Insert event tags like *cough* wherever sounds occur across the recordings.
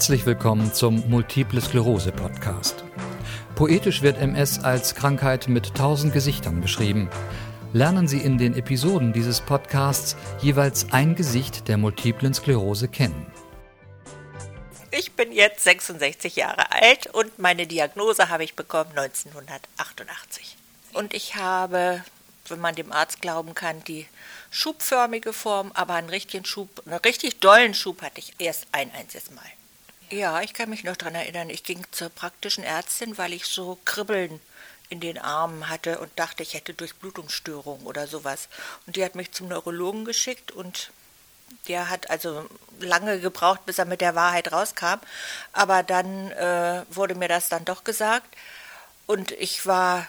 Herzlich willkommen zum Multiple Sklerose Podcast. Poetisch wird MS als Krankheit mit tausend Gesichtern beschrieben. Lernen Sie in den Episoden dieses Podcasts jeweils ein Gesicht der multiplen Sklerose kennen. Ich bin jetzt 66 Jahre alt und meine Diagnose habe ich bekommen 1988. Und ich habe, wenn man dem Arzt glauben kann, die schubförmige Form, aber einen richtigen Schub, einen richtig dollen Schub hatte ich erst ein einziges Mal. Ja, ich kann mich noch daran erinnern. Ich ging zur praktischen Ärztin, weil ich so Kribbeln in den Armen hatte und dachte, ich hätte Durchblutungsstörung oder sowas. Und die hat mich zum Neurologen geschickt und der hat also lange gebraucht, bis er mit der Wahrheit rauskam. Aber dann äh, wurde mir das dann doch gesagt. Und ich war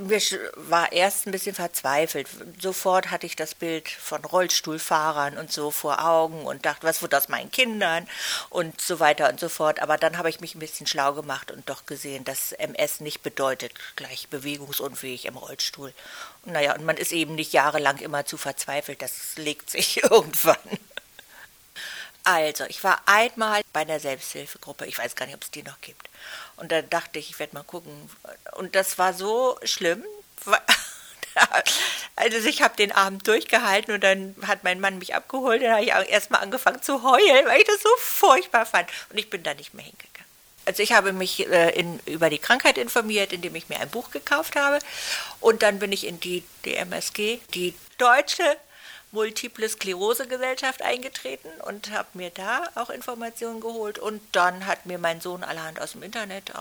mir war erst ein bisschen verzweifelt. Sofort hatte ich das Bild von Rollstuhlfahrern und so vor Augen und dachte, was wird aus meinen Kindern und so weiter und so fort. Aber dann habe ich mich ein bisschen schlau gemacht und doch gesehen, dass MS nicht bedeutet gleich bewegungsunfähig im Rollstuhl. Naja, und man ist eben nicht jahrelang immer zu verzweifelt, das legt sich *laughs* irgendwann. Also, ich war einmal bei einer Selbsthilfegruppe, ich weiß gar nicht, ob es die noch gibt. Und da dachte ich, ich werde mal gucken. Und das war so schlimm. *laughs* Also ich habe den Abend durchgehalten und dann hat mein Mann mich abgeholt. Dann habe ich erstmal angefangen zu heulen, weil ich das so furchtbar fand. Und ich bin da nicht mehr hingegangen. Also ich habe mich äh, in, über die Krankheit informiert, indem ich mir ein Buch gekauft habe. Und dann bin ich in die DMSG, die Deutsche Multiple Sklerose Gesellschaft eingetreten und habe mir da auch Informationen geholt und dann hat mir mein Sohn allerhand aus dem Internet äh,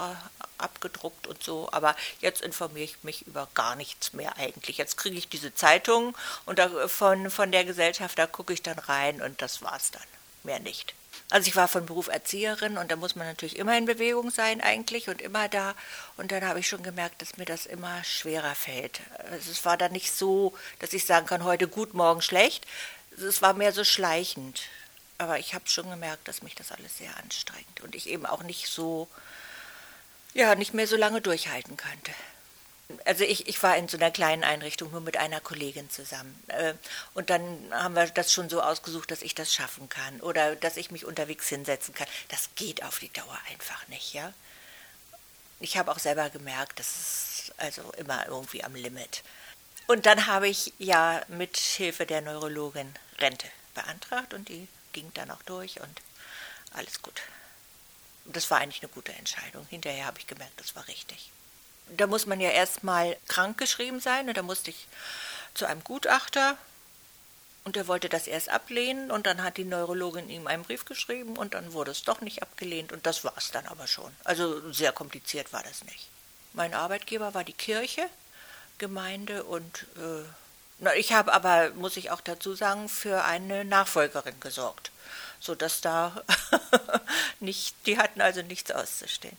abgedruckt und so, aber jetzt informiere ich mich über gar nichts mehr eigentlich. Jetzt kriege ich diese Zeitung und von, von der Gesellschaft, da gucke ich dann rein und das war's dann. Mehr nicht. Also ich war von Beruf Erzieherin und da muss man natürlich immer in Bewegung sein eigentlich und immer da. Und dann habe ich schon gemerkt, dass mir das immer schwerer fällt. Also es war dann nicht so, dass ich sagen kann, heute gut, morgen schlecht. Es war mehr so schleichend. Aber ich habe schon gemerkt, dass mich das alles sehr anstrengt und ich eben auch nicht so, ja, nicht mehr so lange durchhalten könnte also ich, ich war in so einer kleinen Einrichtung nur mit einer Kollegin zusammen. Äh, und dann haben wir das schon so ausgesucht, dass ich das schaffen kann oder dass ich mich unterwegs hinsetzen kann. Das geht auf die Dauer einfach nicht, ja. Ich habe auch selber gemerkt, das ist also immer irgendwie am Limit. Und dann habe ich ja mit Hilfe der Neurologin Rente beantragt und die ging dann auch durch und alles gut. Das war eigentlich eine gute Entscheidung. Hinterher habe ich gemerkt, das war richtig da muss man ja erstmal krank geschrieben sein und da musste ich zu einem Gutachter und der wollte das erst ablehnen und dann hat die Neurologin ihm einen Brief geschrieben und dann wurde es doch nicht abgelehnt und das war es dann aber schon. Also sehr kompliziert war das nicht. Mein Arbeitgeber war die Kirche, Gemeinde und äh, na, ich habe aber, muss ich auch dazu sagen, für eine Nachfolgerin gesorgt, sodass da *laughs* nicht, die hatten also nichts auszustehen.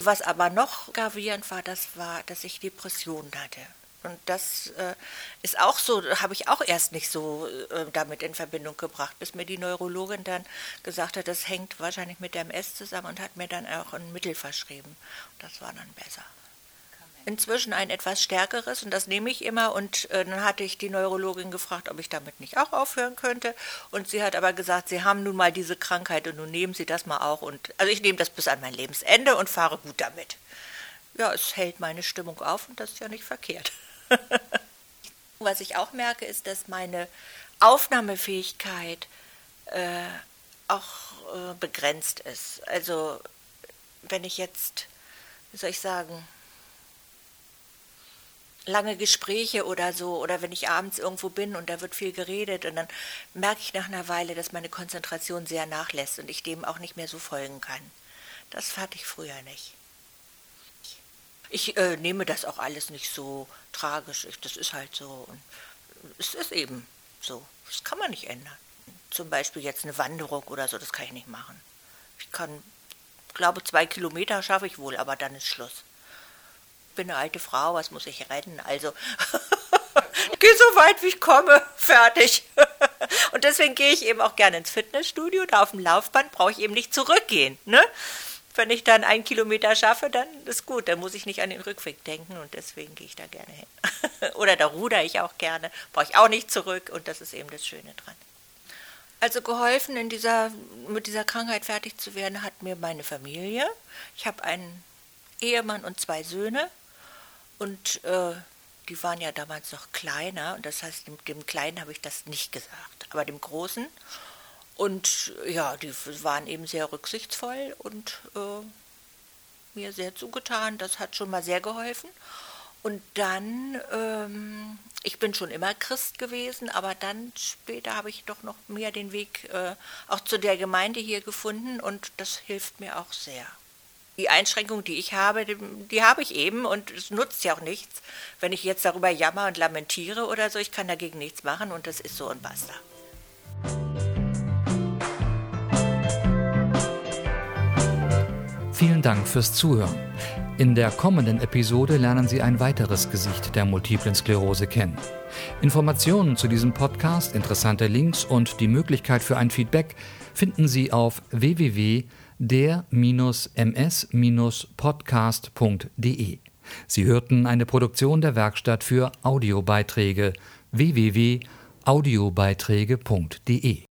Was aber noch gravierend war, das war, dass ich Depressionen hatte. Und das äh, ist auch so, habe ich auch erst nicht so äh, damit in Verbindung gebracht, bis mir die Neurologin dann gesagt hat, das hängt wahrscheinlich mit der MS zusammen und hat mir dann auch ein Mittel verschrieben. Das war dann besser inzwischen ein etwas stärkeres und das nehme ich immer. Und äh, dann hatte ich die Neurologin gefragt, ob ich damit nicht auch aufhören könnte. Und sie hat aber gesagt, Sie haben nun mal diese Krankheit und nun nehmen Sie das mal auch. Und also ich nehme das bis an mein Lebensende und fahre gut damit. Ja, es hält meine Stimmung auf und das ist ja nicht verkehrt. *laughs* Was ich auch merke, ist, dass meine Aufnahmefähigkeit äh, auch äh, begrenzt ist. Also wenn ich jetzt, wie soll ich sagen, lange Gespräche oder so oder wenn ich abends irgendwo bin und da wird viel geredet und dann merke ich nach einer Weile, dass meine Konzentration sehr nachlässt und ich dem auch nicht mehr so folgen kann. Das hatte ich früher nicht. Ich äh, nehme das auch alles nicht so tragisch. Ich, das ist halt so. Und es ist eben so. Das kann man nicht ändern. Zum Beispiel jetzt eine Wanderung oder so, das kann ich nicht machen. Ich kann, glaube, zwei Kilometer schaffe ich wohl, aber dann ist Schluss bin eine alte Frau, was muss ich rennen? Also, *laughs* gehe so weit, wie ich komme, fertig. *laughs* Und deswegen gehe ich eben auch gerne ins Fitnessstudio. Da auf dem Laufband brauche ich eben nicht zurückgehen. Ne? Wenn ich dann einen Kilometer schaffe, dann ist gut. Dann muss ich nicht an den Rückweg denken und deswegen gehe ich da gerne hin. *laughs* Oder da ruder ich auch gerne, brauche ich auch nicht zurück und das ist eben das Schöne dran. Also geholfen, in dieser, mit dieser Krankheit fertig zu werden, hat mir meine Familie. Ich habe einen Ehemann und zwei Söhne. Und äh, die waren ja damals noch kleiner. Und das heißt, dem, dem Kleinen habe ich das nicht gesagt, aber dem Großen. Und ja, die waren eben sehr rücksichtsvoll und äh, mir sehr zugetan. Das hat schon mal sehr geholfen. Und dann, ähm, ich bin schon immer Christ gewesen, aber dann später habe ich doch noch mehr den Weg äh, auch zu der Gemeinde hier gefunden und das hilft mir auch sehr. Die Einschränkung, die ich habe, die, habe ich eben und es nutzt ja auch nichts, wenn ich jetzt darüber jammer und lamentiere oder so. Ich kann dagegen nichts machen und das ist so und basta. Vielen Dank fürs Zuhören. In der kommenden Episode lernen Sie ein weiteres Gesicht der multiplen Sklerose kennen. Informationen zu diesem Podcast, interessante Links und die Möglichkeit für ein Feedback finden Sie auf www.der-ms-podcast.de. Sie hörten eine Produktion der Werkstatt für Audiobeiträge www.audiobeiträge.de